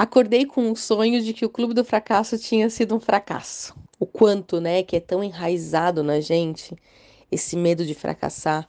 acordei com o sonho de que o Clube do Fracasso tinha sido um fracasso. O quanto, né, que é tão enraizado na gente esse medo de fracassar,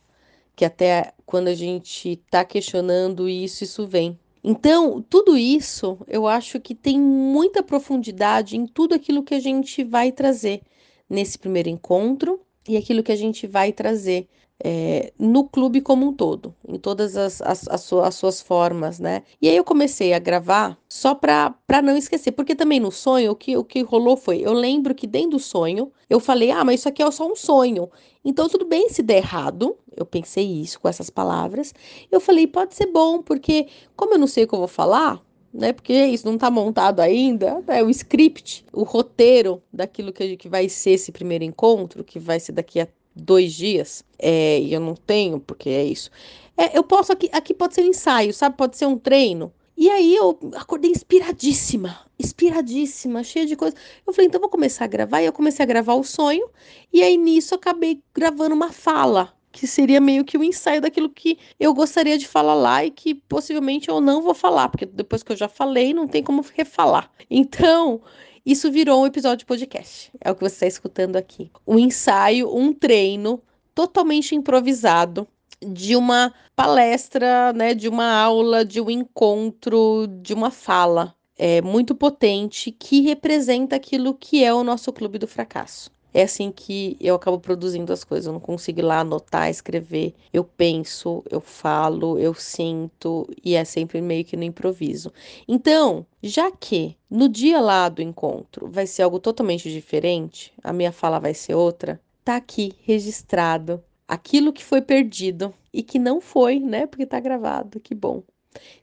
que até quando a gente tá questionando isso, isso vem. Então, tudo isso eu acho que tem muita profundidade em tudo aquilo que a gente vai trazer nesse primeiro encontro e aquilo que a gente vai trazer é, no clube como um todo, em todas as, as, as, suas, as, suas formas, né? E aí eu comecei a gravar só para não esquecer, porque também no sonho o que, o que rolou foi, eu lembro que dentro do sonho eu falei, ah, mas isso aqui é só um sonho, então tudo bem se der errado, eu pensei isso com essas palavras, eu falei, pode ser bom, porque como eu não sei o que eu vou falar, né? Porque isso não está montado ainda, né? O script, o roteiro daquilo que, que vai ser esse primeiro encontro, que vai ser daqui a dois dias, é, e eu não tenho, porque é isso. É, eu posso aqui, aqui pode ser um ensaio, sabe? Pode ser um treino. E aí eu acordei inspiradíssima, inspiradíssima, cheia de coisa. Eu falei, então vou começar a gravar. E eu comecei a gravar o sonho, e aí nisso acabei gravando uma fala, que seria meio que o um ensaio daquilo que eu gostaria de falar lá e que possivelmente eu não vou falar, porque depois que eu já falei, não tem como refalar. Então, isso virou um episódio de podcast. É o que você está escutando aqui. Um ensaio, um treino totalmente improvisado de uma palestra, né, de uma aula, de um encontro, de uma fala é muito potente que representa aquilo que é o nosso clube do fracasso. É assim que eu acabo produzindo as coisas. Eu não consigo ir lá anotar, escrever. Eu penso, eu falo, eu sinto e é sempre meio que no improviso. Então, já que no dia lá do encontro vai ser algo totalmente diferente, a minha fala vai ser outra, tá aqui registrado aquilo que foi perdido e que não foi, né? Porque tá gravado. Que bom.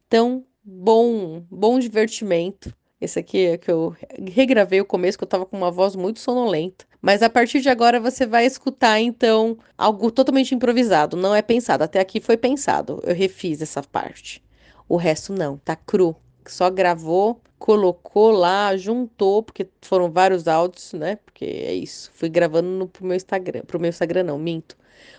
Então, bom, bom divertimento. Esse aqui é que eu regravei o começo, que eu tava com uma voz muito sonolenta. Mas a partir de agora você vai escutar, então, algo totalmente improvisado, não é pensado. Até aqui foi pensado, eu refiz essa parte. O resto não, tá cru. Só gravou, colocou lá, juntou, porque foram vários áudios, né? Porque é isso. Fui gravando no, pro meu Instagram. Pro meu Instagram, não, minto.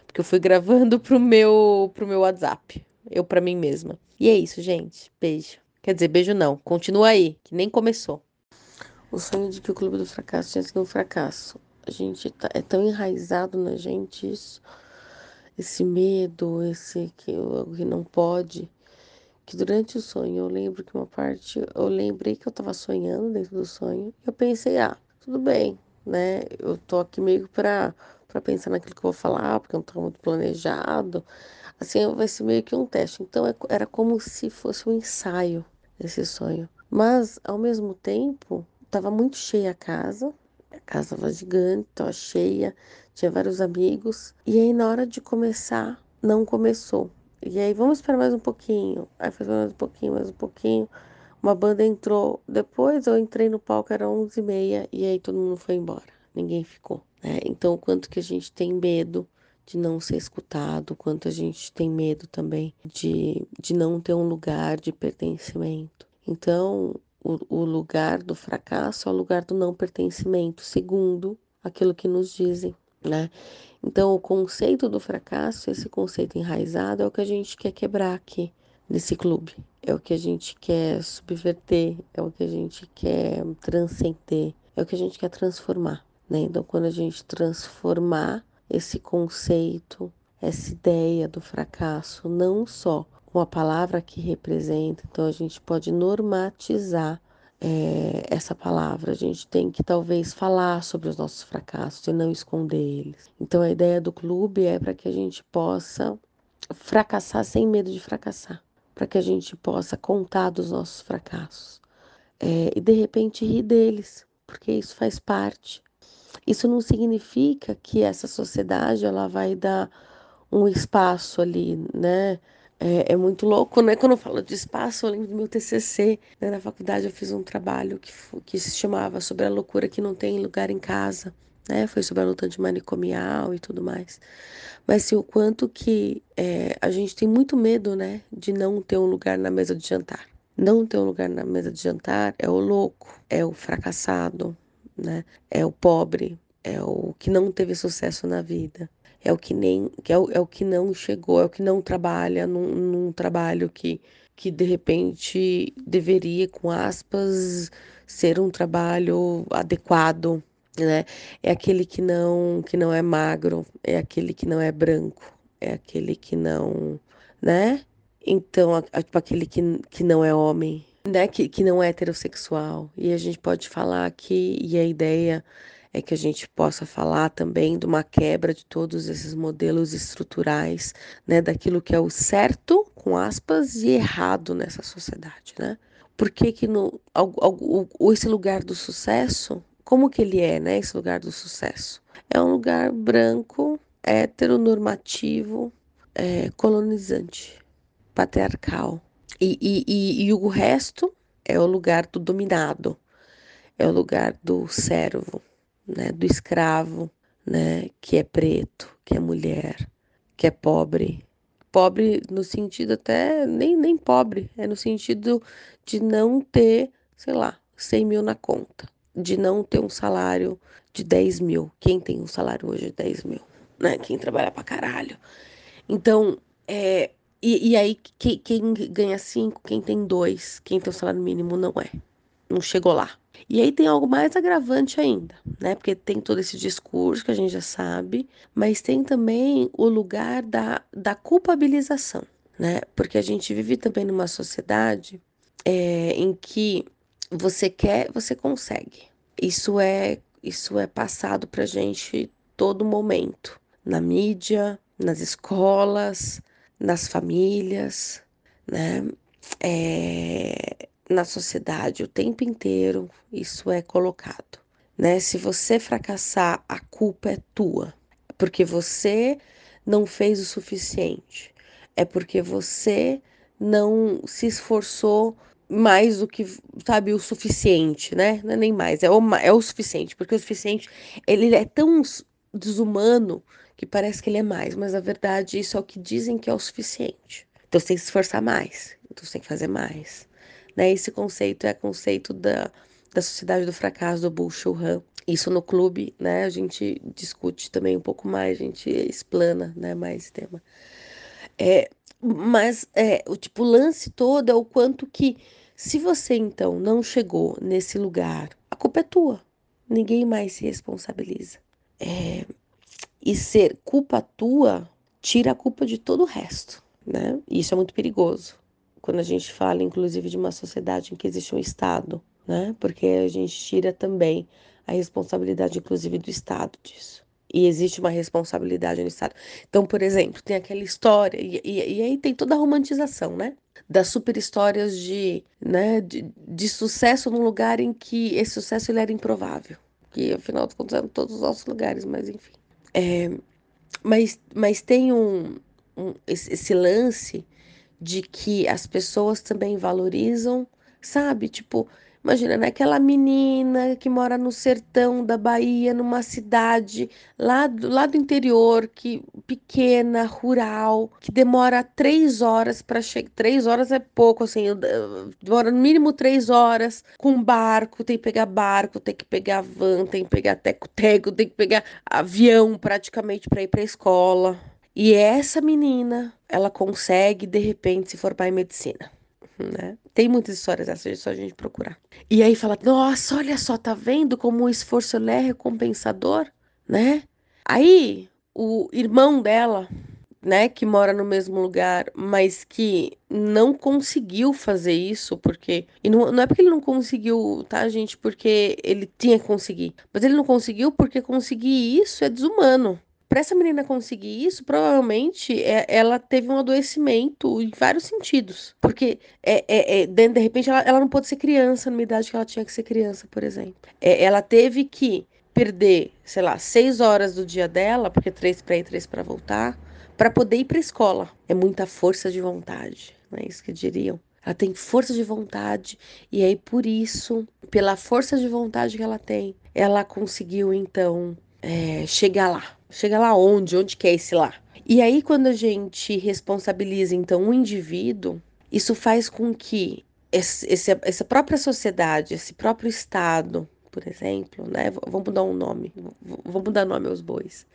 Porque eu fui gravando pro meu, pro meu WhatsApp. Eu para mim mesma. E é isso, gente. Beijo. Quer dizer, beijo não. Continua aí, que nem começou. O sonho de que o Clube do Fracasso tinha sido um fracasso. A gente tá, é tão enraizado na gente isso, esse medo, esse que, que não pode, que durante o sonho eu lembro que uma parte, eu lembrei que eu tava sonhando dentro do sonho, eu pensei, ah, tudo bem, né? Eu tô aqui meio pra, pra pensar naquilo que eu vou falar, porque não tá muito planejado. Assim, vai ser meio que um teste. Então, é, era como se fosse um ensaio esse sonho. Mas, ao mesmo tempo, estava muito cheia a casa, a casa estava gigante, estava cheia, tinha vários amigos. E aí, na hora de começar, não começou. E aí, vamos esperar mais um pouquinho. Aí foi mais um pouquinho, mais um pouquinho. Uma banda entrou. Depois eu entrei no palco, era 11h30, e aí todo mundo foi embora. Ninguém ficou. Né? Então, o quanto que a gente tem medo de não ser escutado, quanto a gente tem medo também de, de não ter um lugar de pertencimento. Então, o, o lugar do fracasso o lugar do não pertencimento, segundo aquilo que nos dizem, né? Então, o conceito do fracasso, esse conceito enraizado, é o que a gente quer quebrar aqui nesse clube. É o que a gente quer subverter, é o que a gente quer transcender, é o que a gente quer transformar. Né? Então, quando a gente transformar esse conceito, essa ideia do fracasso, não só com a palavra que representa, então a gente pode normatizar é, essa palavra. A gente tem que talvez falar sobre os nossos fracassos e não esconder eles. Então a ideia do clube é para que a gente possa fracassar sem medo de fracassar, para que a gente possa contar dos nossos fracassos é, e de repente rir deles, porque isso faz parte. Isso não significa que essa sociedade ela vai dar um espaço ali, né? É, é, muito louco, né? Quando eu falo de espaço, eu lembro do meu TCC. Né? Na faculdade eu fiz um trabalho que, que se chamava Sobre a Loucura que Não Tem Lugar em Casa. Né? Foi sobre a luta antimanicomial e tudo mais. Mas assim, o quanto que é, a gente tem muito medo, né? De não ter um lugar na mesa de jantar. Não ter um lugar na mesa de jantar é o louco, é o fracassado, né? É o pobre, é o que não teve sucesso na vida, é o que nem é o, é o que não chegou, é o que não trabalha num, num trabalho que que de repente deveria, com aspas, ser um trabalho adequado, né? É aquele que não que não é magro, é aquele que não é branco, é aquele que não, né? Então, a, tipo, aquele que, que não é homem, né? Que, que não é heterossexual. E a gente pode falar aqui, e a ideia é que a gente possa falar também de uma quebra de todos esses modelos estruturais, né, daquilo que é o certo, com aspas, e errado nessa sociedade, né? Por que que no, esse lugar do sucesso, como que ele é, né, esse lugar do sucesso? É um lugar branco, heteronormativo, é, colonizante, patriarcal. E, e, e, e o resto é o lugar do dominado, é o lugar do servo, né, do escravo, né, que é preto, que é mulher, que é pobre. Pobre no sentido até, nem, nem pobre, é no sentido de não ter, sei lá, 100 mil na conta, de não ter um salário de 10 mil. Quem tem um salário hoje de 10 mil? Né? Quem trabalha pra caralho. Então, é, e, e aí, quem, quem ganha 5, quem tem 2, quem tem o salário mínimo não é. Não chegou lá. E aí tem algo mais agravante ainda, né? Porque tem todo esse discurso que a gente já sabe, mas tem também o lugar da, da culpabilização, né? Porque a gente vive também numa sociedade é, em que você quer, você consegue. Isso é, isso é passado pra gente todo momento, na mídia, nas escolas, nas famílias, né? É, na sociedade o tempo inteiro isso é colocado, né? Se você fracassar, a culpa é tua, porque você não fez o suficiente, é porque você não se esforçou mais do que, sabe, o suficiente, né? Não é nem mais, é o, é o suficiente, porque o suficiente, ele é tão desumano que parece que ele é mais, mas na verdade isso é o que dizem que é o suficiente. Então você tem que se esforçar mais, então você tem que fazer mais. Né? Esse conceito é conceito da, da sociedade do fracasso do Bull Han. Isso no clube, né? A gente discute também um pouco mais, a gente explana, né, mais esse tema. É, mas é, o tipo lance todo é o quanto que se você então não chegou nesse lugar, a culpa é tua. Ninguém mais se responsabiliza. É, e ser culpa tua tira a culpa de todo o resto, né? E isso é muito perigoso quando a gente fala, inclusive, de uma sociedade em que existe um Estado, né? Porque a gente tira também a responsabilidade, inclusive, do Estado disso. E existe uma responsabilidade no Estado. Então, por exemplo, tem aquela história, e, e, e aí tem toda a romantização, né? Das super histórias de, né, de, de sucesso num lugar em que esse sucesso ele era improvável. Que, afinal de contas, eram todos os nossos lugares, mas enfim. É, mas, mas tem um, um esse, esse lance de que as pessoas também valorizam, sabe? Tipo, imagina, né? Aquela menina que mora no sertão da Bahia, numa cidade lá do, lá do interior, que pequena, rural, que demora três horas para chegar. Três horas é pouco, assim, demora no mínimo três horas com barco, tem que pegar barco, tem que pegar van, tem que pegar teco-teco, tem que pegar avião praticamente para ir para escola. E essa menina, ela consegue de repente se formar em medicina. Né? Tem muitas histórias dessas, é só a gente procurar. E aí fala: Nossa, olha só, tá vendo como o esforço é recompensador, né? Aí o irmão dela, né, que mora no mesmo lugar, mas que não conseguiu fazer isso, porque. E não, não é porque ele não conseguiu, tá, gente? Porque ele tinha que conseguir. Mas ele não conseguiu porque conseguir isso é desumano para essa menina conseguir isso, provavelmente é, ela teve um adoecimento em vários sentidos. Porque, é, é, é de, repente, ela, ela, não pôde ser criança numa idade que ela tinha que ser criança, por exemplo. É, ela teve que perder, sei lá, seis horas do dia dela, porque três para ir, três para voltar, para poder ir para escola. É muita força de vontade, não é isso que diriam. Ela tem força de vontade e aí por isso, pela força de vontade que ela tem, ela conseguiu então é, chegar lá. Chegar lá onde? Onde que é esse lá? E aí, quando a gente responsabiliza, então, um indivíduo, isso faz com que esse, esse, essa própria sociedade, esse próprio Estado, por exemplo, né? Vamos mudar um nome, vamos mudar nome aos bois.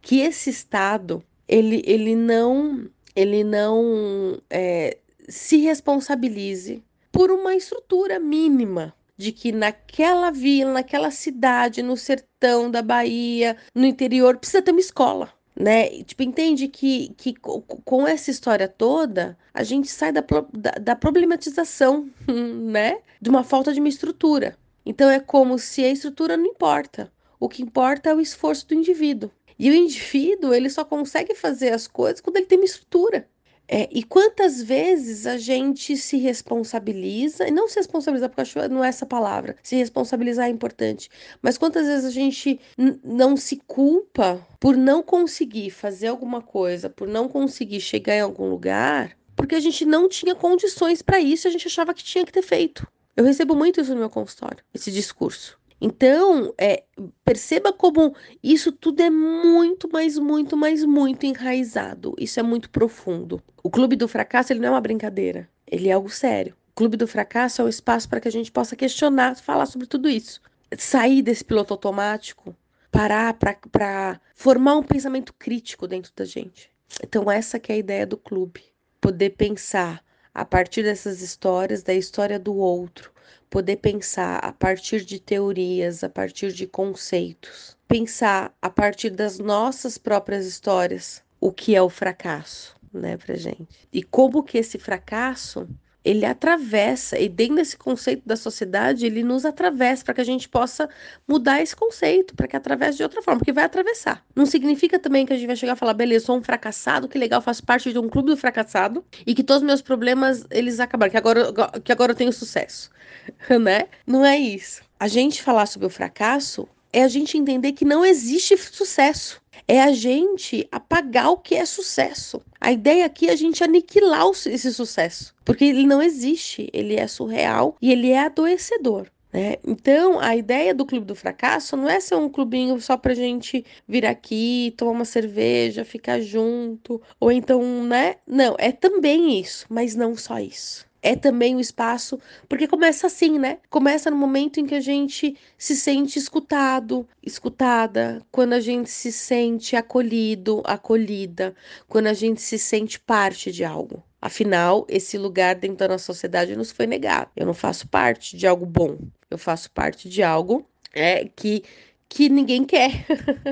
Que esse Estado, ele, ele não, ele não é, se responsabilize por uma estrutura mínima de que naquela vila, naquela cidade, no sertão da Bahia, no interior, precisa ter uma escola. Né? Tipo, entende que, que com essa história toda, a gente sai da, da, da problematização, né? De uma falta de uma estrutura. Então é como se a estrutura não importa. O que importa é o esforço do indivíduo. E o indivíduo, ele só consegue fazer as coisas quando ele tem uma estrutura. É, e quantas vezes a gente se responsabiliza, e não se responsabilizar, porque acho não é essa palavra, se responsabilizar é importante, mas quantas vezes a gente não se culpa por não conseguir fazer alguma coisa, por não conseguir chegar em algum lugar, porque a gente não tinha condições para isso, a gente achava que tinha que ter feito. Eu recebo muito isso no meu consultório, esse discurso. Então, é, perceba como isso tudo é muito, mas muito, mas muito enraizado. Isso é muito profundo. O Clube do Fracasso ele não é uma brincadeira, ele é algo sério. O Clube do Fracasso é um espaço para que a gente possa questionar, falar sobre tudo isso. Sair desse piloto automático, parar para formar um pensamento crítico dentro da gente. Então, essa que é a ideia do clube. Poder pensar a partir dessas histórias, da história do outro, poder pensar a partir de teorias, a partir de conceitos, pensar a partir das nossas próprias histórias o que é o fracasso, né, pra gente. E como que esse fracasso ele atravessa, e dentro desse conceito da sociedade, ele nos atravessa para que a gente possa mudar esse conceito, para que atravesse de outra forma, porque vai atravessar. Não significa também que a gente vai chegar e falar, beleza, sou um fracassado, que legal, faço parte de um clube do fracassado, e que todos os meus problemas, eles acabaram, que agora, que agora eu tenho sucesso, né? Não é isso. A gente falar sobre o fracasso é a gente entender que não existe sucesso é a gente apagar o que é sucesso. A ideia aqui é a gente aniquilar esse sucesso, porque ele não existe, ele é surreal e ele é adoecedor. Né? Então, a ideia do Clube do Fracasso não é ser um clubinho só pra gente vir aqui, tomar uma cerveja, ficar junto, ou então, né? Não, é também isso, mas não só isso é também o espaço, porque começa assim, né? Começa no momento em que a gente se sente escutado, escutada, quando a gente se sente acolhido, acolhida, quando a gente se sente parte de algo. Afinal, esse lugar dentro da nossa sociedade nos foi negado. Eu não faço parte de algo bom, eu faço parte de algo é, que que ninguém quer,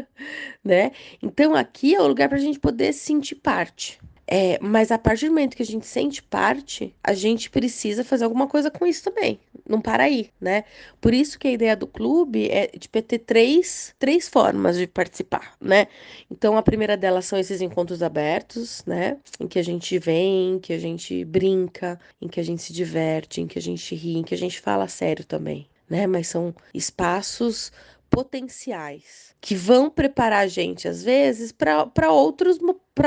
né? Então aqui é o lugar para a gente poder sentir parte. É, mas a partir do momento que a gente sente parte, a gente precisa fazer alguma coisa com isso também. Não para aí, né? Por isso que a ideia do clube é, tipo, é ter três, três formas de participar, né? Então, a primeira delas são esses encontros abertos, né? Em que a gente vem, em que a gente brinca, em que a gente se diverte, em que a gente ri, em que a gente fala sério também, né? Mas são espaços potenciais que vão preparar a gente, às vezes, para outros,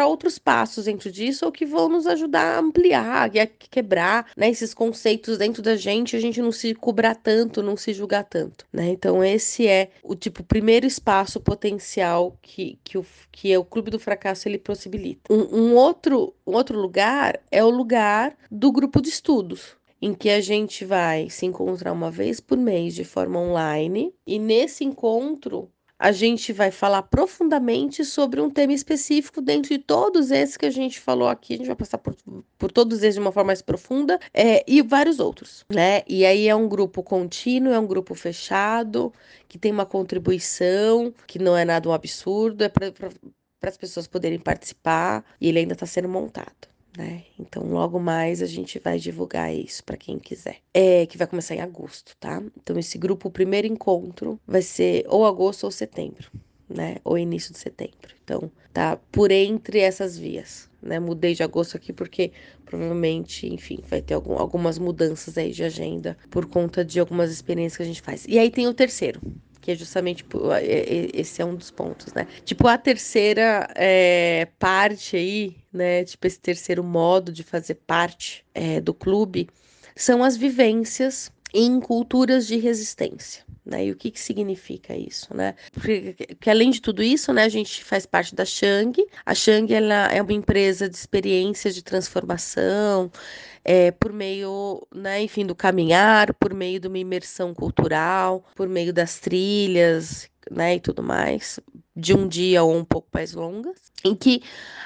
outros passos dentro disso ou que vão nos ajudar a ampliar e a quebrar né, esses conceitos dentro da gente, a gente não se cobrar tanto, não se julgar tanto. Né? Então, esse é o tipo primeiro espaço potencial que, que, o, que é o Clube do Fracasso ele possibilita. Um, um, outro, um outro lugar é o lugar do grupo de estudos em que a gente vai se encontrar uma vez por mês de forma online e nesse encontro a gente vai falar profundamente sobre um tema específico dentro de todos esses que a gente falou aqui. A gente vai passar por, por todos eles de uma forma mais profunda é, e vários outros, né? E aí é um grupo contínuo, é um grupo fechado, que tem uma contribuição, que não é nada um absurdo, é para as pessoas poderem participar e ele ainda está sendo montado né? Então, logo mais a gente vai divulgar isso para quem quiser. É que vai começar em agosto, tá? Então, esse grupo, o primeiro encontro vai ser ou agosto ou setembro, né? Ou início de setembro. Então, tá por entre essas vias, né? Mudei de agosto aqui porque provavelmente, enfim, vai ter algum, algumas mudanças aí de agenda por conta de algumas experiências que a gente faz. E aí tem o terceiro, que é justamente esse é um dos pontos, né? Tipo, a terceira é, parte aí, né? Tipo, esse terceiro modo de fazer parte é, do clube são as vivências em culturas de resistência. Né? E o que, que significa isso, né? Porque, que além de tudo isso, né, a gente faz parte da Shang. A Shang ela é uma empresa de experiências de transformação, é, por meio, né, enfim, do caminhar, por meio de uma imersão cultural, por meio das trilhas, né, e tudo mais, de um dia ou um pouco mais longas, em que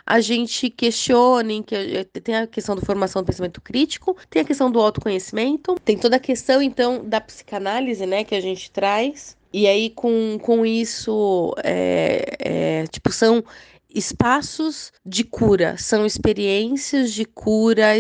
a gente questione, em que tem a questão da formação do pensamento crítico, tem a questão do autoconhecimento, tem toda a questão, então, da psicanálise, né, que a gente traz. E aí, com, com isso, é, é, tipo, são espaços de cura, são experiências de cura,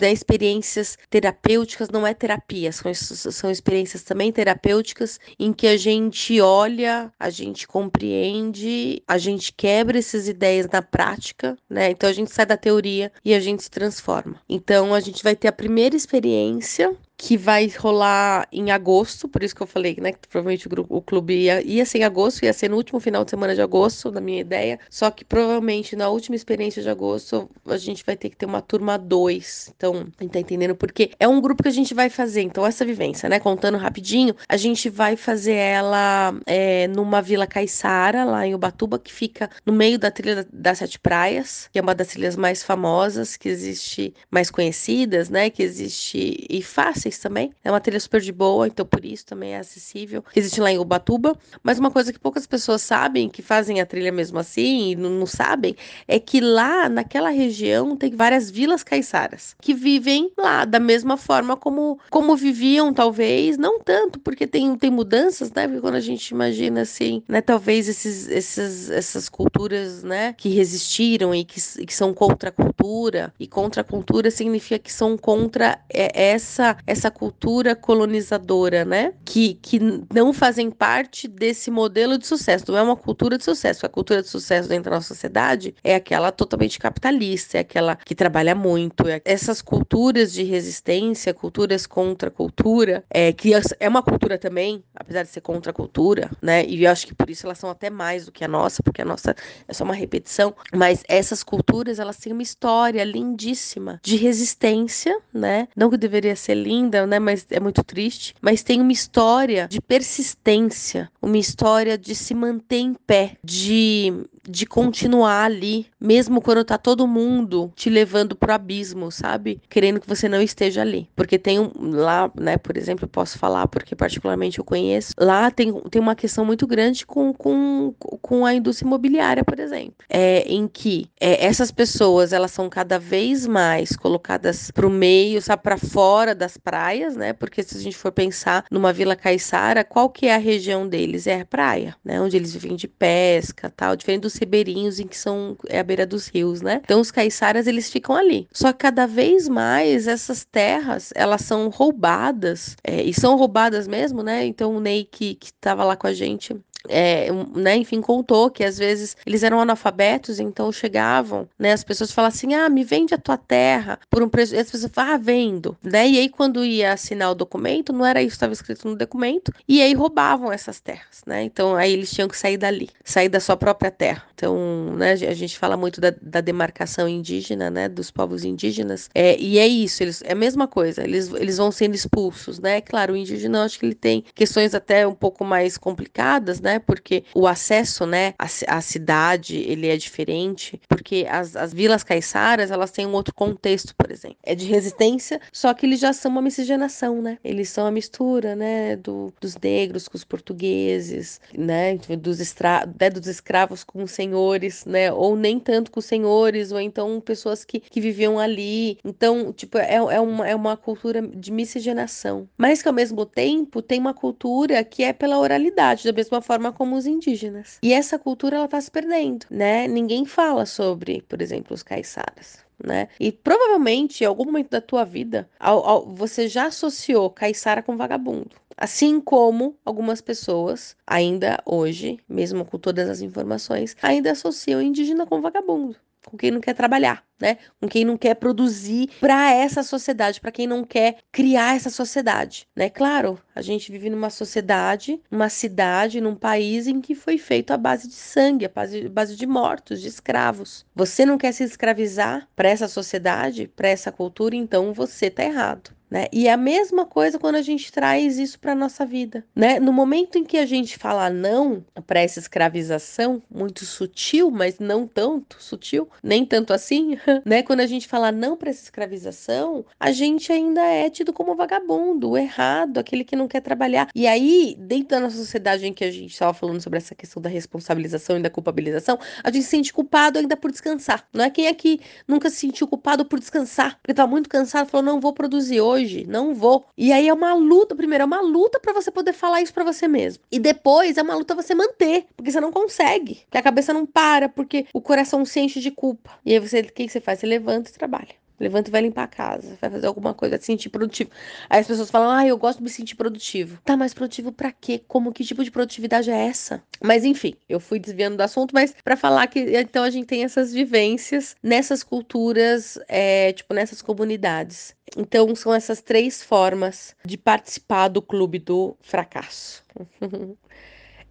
né, experiências terapêuticas, não é terapia, são, são experiências também terapêuticas em que a gente olha, a gente compreende, a gente quebra essas ideias na prática, né? Então a gente sai da teoria e a gente se transforma. Então a gente vai ter a primeira experiência que vai rolar em agosto, por isso que eu falei, né, que provavelmente o, grupo, o clube ia, ia ser em agosto, ia ser no último final de semana de agosto, na minha ideia, só que provavelmente na última experiência de agosto a gente vai ter que ter uma turma 2, então, tá entendendo? Porque é um grupo que a gente vai fazer, então essa vivência, né, contando rapidinho, a gente vai fazer ela é, numa Vila Caiçara, lá em Ubatuba, que fica no meio da trilha das Sete Praias, que é uma das trilhas mais famosas, que existe, mais conhecidas, né, que existe e fácil também. É uma trilha super de boa, então por isso também é acessível. Existe lá em Ubatuba. Mas uma coisa que poucas pessoas sabem, que fazem a trilha mesmo assim e não, não sabem, é que lá naquela região tem várias vilas caiçaras que vivem lá da mesma forma como, como viviam, talvez, não tanto, porque tem, tem mudanças, né? Porque quando a gente imagina assim, né, talvez esses, esses, essas culturas, né, que resistiram e que, que são contra a cultura, e contra a cultura significa que são contra é, essa, essa essa cultura colonizadora, né? Que, que não fazem parte desse modelo de sucesso. Não é uma cultura de sucesso. A cultura de sucesso dentro da nossa sociedade é aquela totalmente capitalista, é aquela que trabalha muito. É essas culturas de resistência, culturas contra cultura, é, que é uma cultura também, apesar de ser contra a cultura, né? E eu acho que por isso elas são até mais do que a nossa, porque a nossa é só uma repetição. Mas essas culturas, elas têm uma história lindíssima de resistência, né? Não que deveria ser linda né? Mas é muito triste. Mas tem uma história de persistência, uma história de se manter em pé, de de continuar ali, mesmo quando tá todo mundo te levando pro abismo, sabe? Querendo que você não esteja ali. Porque tem um, lá, né, por exemplo, eu posso falar porque particularmente eu conheço, lá tem, tem uma questão muito grande com, com, com a indústria imobiliária, por exemplo. É, em que é, essas pessoas, elas são cada vez mais colocadas pro meio, sabe, pra fora das praias, né? Porque se a gente for pensar numa Vila Caiçara, qual que é a região deles? É a praia, né? Onde eles vivem de pesca, tal, diferente dos ribeirinhos em que são é a beira dos rios, né? Então os caiçaras eles ficam ali. Só que cada vez mais essas terras elas são roubadas é, e são roubadas mesmo, né? Então o Ney que, que tava lá com a gente é, né, enfim, contou que às vezes eles eram analfabetos, então chegavam, né, as pessoas falavam assim, ah, me vende a tua terra por um preço, e as pessoas falavam, ah, vendo, né, e aí quando ia assinar o documento, não era isso que estava escrito no documento, e aí roubavam essas terras, né, então aí eles tinham que sair dali, sair da sua própria terra, então, né, a gente fala muito da, da demarcação indígena, né, dos povos indígenas, é, e é isso, eles, é a mesma coisa, eles, eles vão sendo expulsos, né, claro, o indígena acho que ele tem questões até um pouco mais complicadas, né, porque o acesso, né, à cidade, ele é diferente, porque as, as vilas caiçaras, elas têm um outro contexto, por exemplo. É de resistência, só que eles já são uma miscigenação, né? Eles são a mistura, né, do, dos negros com os portugueses, né, dos, estra, né, dos escravos com os senhores, né, ou nem tanto com os senhores, ou então pessoas que, que viviam ali. Então, tipo, é, é, uma, é uma cultura de miscigenação. Mas que ao mesmo tempo tem uma cultura que é pela oralidade, da mesma forma forma como os indígenas. E essa cultura ela tá se perdendo, né? Ninguém fala sobre, por exemplo, os caiçaras. Né? E provavelmente em algum momento da tua vida ao, ao, você já associou caiçara com vagabundo. Assim como algumas pessoas, ainda hoje, mesmo com todas as informações, ainda associam indígena com vagabundo com quem não quer trabalhar, né? Com quem não quer produzir para essa sociedade, para quem não quer criar essa sociedade, né? Claro, a gente vive numa sociedade, numa cidade, num país em que foi feito a base de sangue, a base, base de mortos, de escravos. Você não quer se escravizar para essa sociedade, para essa cultura, então você tá errado. Né? E é a mesma coisa quando a gente traz isso para nossa vida, né? No momento em que a gente fala não para essa escravização, muito sutil, mas não tanto sutil, nem tanto assim, né? Quando a gente fala não para essa escravização, a gente ainda é tido como vagabundo, errado, aquele que não quer trabalhar. E aí, dentro da nossa sociedade em que a gente estava falando sobre essa questão da responsabilização e da culpabilização, a gente se sente culpado ainda por descansar. Não é quem aqui nunca se sentiu culpado por descansar, porque tá muito cansado, falou não vou produzir hoje hoje, não vou. E aí é uma luta, primeiro é uma luta para você poder falar isso para você mesmo. E depois é uma luta você manter, porque você não consegue, porque a cabeça não para, porque o coração se enche de culpa. E aí você, o que você faz? Você levanta e trabalha. Levanta e vai limpar a casa, vai fazer alguma coisa, vai se sentir produtivo. Aí as pessoas falam, ah, eu gosto de me sentir produtivo. Tá, mas produtivo para quê? Como que tipo de produtividade é essa? Mas enfim, eu fui desviando do assunto, mas para falar que então a gente tem essas vivências nessas culturas, é, tipo, nessas comunidades. Então são essas três formas de participar do clube do fracasso.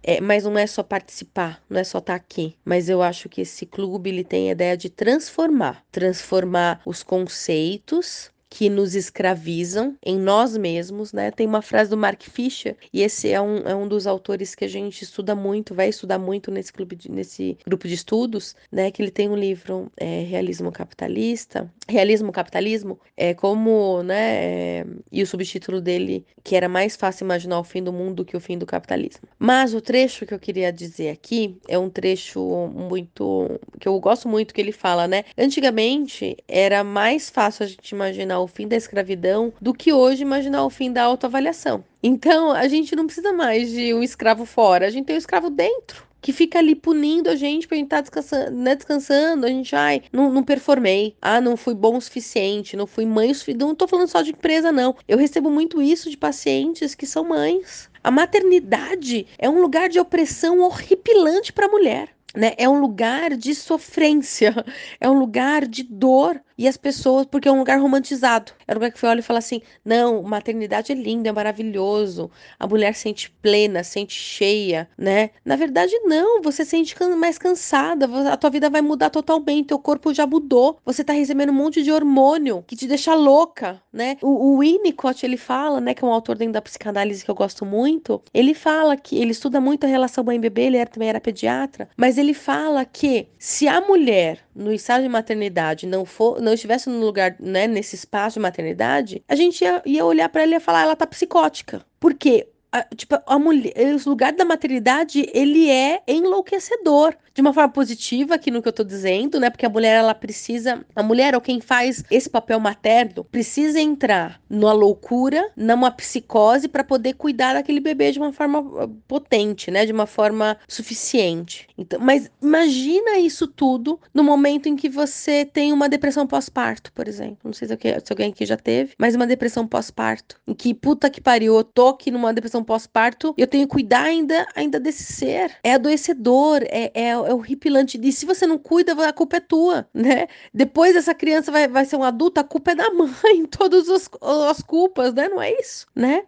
É, mas não é só participar, não é só estar tá aqui. Mas eu acho que esse clube ele tem a ideia de transformar, transformar os conceitos que nos escravizam em nós mesmos, né? Tem uma frase do Mark Fisher, e esse é um, é um dos autores que a gente estuda muito, vai estudar muito nesse, clube de, nesse grupo de estudos, né? Que ele tem um livro, é, Realismo Capitalista, Realismo Capitalismo, é como, né? É, e o subtítulo dele, que era mais fácil imaginar o fim do mundo do que o fim do capitalismo. Mas o trecho que eu queria dizer aqui é um trecho muito, que eu gosto muito, que ele fala, né? Antigamente era mais fácil a gente imaginar imaginar o fim da escravidão do que hoje imaginar o fim da autoavaliação. Então, a gente não precisa mais de um escravo fora, a gente tem um escravo dentro que fica ali punindo a gente pra gente estar tá descansando, né, descansando. A gente, ai, não, não performei. Ah, não fui bom o suficiente, não fui mãe o suficiente. Não tô falando só de empresa, não. Eu recebo muito isso de pacientes que são mães. A maternidade é um lugar de opressão horripilante para a mulher. Né? É um lugar de sofrência, é um lugar de dor, e as pessoas, porque é um lugar romantizado. É um lugar que você olha e fala assim: não, maternidade é lindo, é maravilhoso, a mulher sente plena, sente cheia, né? Na verdade, não, você sente mais cansada, a tua vida vai mudar totalmente, teu corpo já mudou, você tá recebendo um monte de hormônio que te deixa louca, né? O, o Winnicott, ele fala, né, que é um autor dentro da psicanálise que eu gosto muito, ele fala que ele estuda muito a relação mãe-bebê, ele era, também era pediatra, mas ele fala que se a mulher no estágio de maternidade não for não estivesse no lugar, né, nesse espaço de maternidade, a gente ia, ia olhar para ela e ia falar, ela tá psicótica. Porque a, tipo, a mulher, o lugar da maternidade, ele é enlouquecedor. De uma forma positiva, aqui no que eu tô dizendo, né? Porque a mulher, ela precisa. A mulher, ou quem faz esse papel materno, precisa entrar numa loucura, numa psicose, para poder cuidar daquele bebê de uma forma ah, potente, né? De uma forma suficiente. Então, mas imagina isso tudo no momento em que você tem uma depressão pós-parto, por exemplo. Não sei se, se alguém aqui já teve, mas uma depressão pós-parto. Em que, puta que pariu, eu tô aqui numa depressão pós-parto, eu tenho que cuidar ainda, ainda desse ser. É adoecedor, é, é, é horripilante. E se você não cuida, a culpa é tua, né? Depois essa criança vai, vai ser um adulto, a culpa é da mãe, todas as, as culpas, né? Não é isso, né?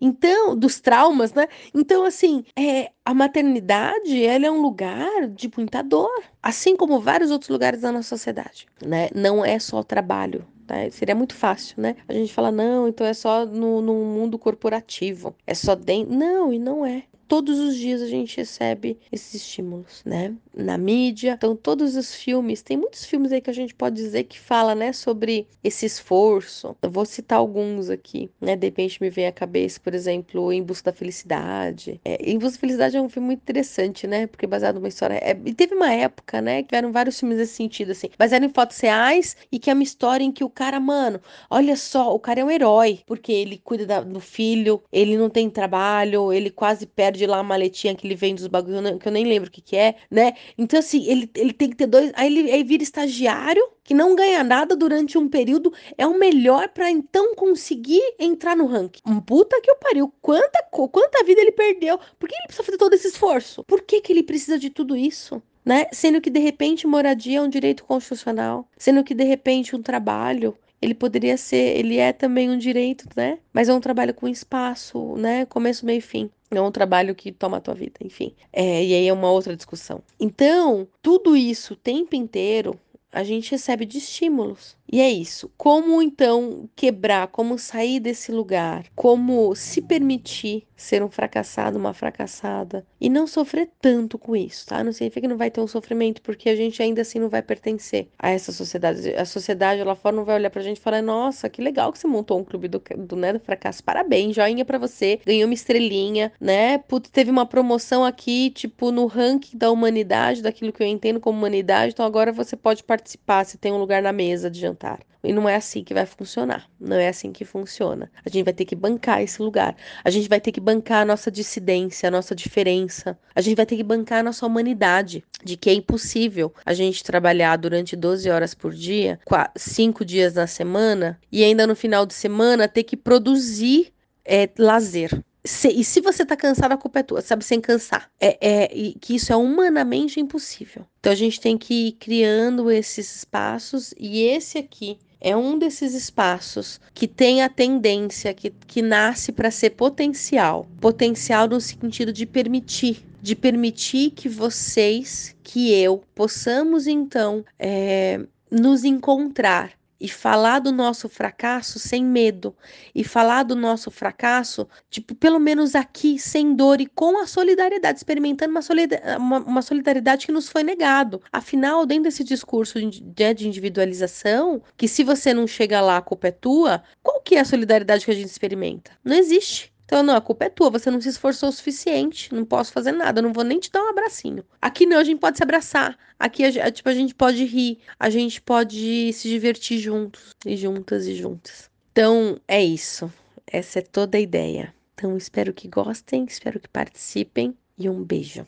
Então, dos traumas, né? Então, assim, é, a maternidade, ela é um lugar de muita dor, assim como vários outros lugares da nossa sociedade, né? Não é só trabalho, Tá? Seria muito fácil, né? A gente fala, não, então é só no, no mundo corporativo. É só dentro. Não, e não é todos os dias a gente recebe esses estímulos, né? Na mídia. Então, todos os filmes, tem muitos filmes aí que a gente pode dizer que fala, né, sobre esse esforço. Eu vou citar alguns aqui, né? De repente me vem à cabeça, por exemplo, Em Busca da Felicidade. É, em Busca da Felicidade é um filme muito interessante, né? Porque é baseado numa história. É, e teve uma época, né, que eram vários filmes nesse sentido, assim, baseado em fotos reais e que é uma história em que o cara, mano, olha só, o cara é um herói, porque ele cuida da, do filho, ele não tem trabalho, ele quase perde lá a maletinha que ele vende dos bagulho, que eu nem lembro o que que é, né? Então, assim, ele, ele tem que ter dois. Aí ele aí vira estagiário, que não ganha nada durante um período, é o melhor para então conseguir entrar no ranking. Um puta que o pariu. Quanta, quanta vida ele perdeu. Por que ele precisa fazer todo esse esforço? Por que, que ele precisa de tudo isso? Né? Sendo que de repente moradia é um direito constitucional, sendo que de repente um trabalho ele poderia ser, ele é também um direito, né? Mas é um trabalho com espaço, né? Começo, meio e fim. É um trabalho que toma a tua vida, enfim. É, e aí é uma outra discussão. Então, tudo isso o tempo inteiro a gente recebe de estímulos. E é isso. Como então quebrar, como sair desse lugar, como se permitir ser um fracassado, uma fracassada e não sofrer tanto com isso, tá? Não significa que não vai ter um sofrimento, porque a gente ainda assim não vai pertencer a essa sociedade. A sociedade lá fora não vai olhar pra gente e falar: "Nossa, que legal que você montou um clube do, do, né, do fracasso. Parabéns, joinha para você. Ganhou uma estrelinha, né? Putz, teve uma promoção aqui, tipo, no ranking da humanidade, daquilo que eu entendo como humanidade, então agora você pode participar, você tem um lugar na mesa de jantar jantar. E não é assim que vai funcionar. Não é assim que funciona. A gente vai ter que bancar esse lugar. A gente vai ter que bancar a nossa dissidência, a nossa diferença. A gente vai ter que bancar a nossa humanidade. De que é impossível a gente trabalhar durante 12 horas por dia, 5 dias na semana, e ainda no final de semana ter que produzir é, lazer. Se, e se você tá cansado, a culpa é tua, sabe? Sem cansar. É, é, que isso é humanamente impossível. Então a gente tem que ir criando esses espaços, e esse aqui é um desses espaços que tem a tendência, que, que nasce para ser potencial. Potencial no sentido de permitir. De permitir que vocês, que eu, possamos então é, nos encontrar e falar do nosso fracasso sem medo e falar do nosso fracasso, tipo, pelo menos aqui, sem dor e com a solidariedade, experimentando uma, solidariedade, uma, uma solidariedade que nos foi negado. Afinal, dentro desse discurso de, de individualização, que se você não chega lá, a culpa é tua, qual que é a solidariedade que a gente experimenta? Não existe. Então, não, a culpa é tua, você não se esforçou o suficiente, não posso fazer nada, não vou nem te dar um abracinho. Aqui não, a gente pode se abraçar. Aqui, a, tipo, a gente pode rir, a gente pode se divertir juntos, e juntas e juntas. Então, é isso. Essa é toda a ideia. Então, espero que gostem, espero que participem e um beijo.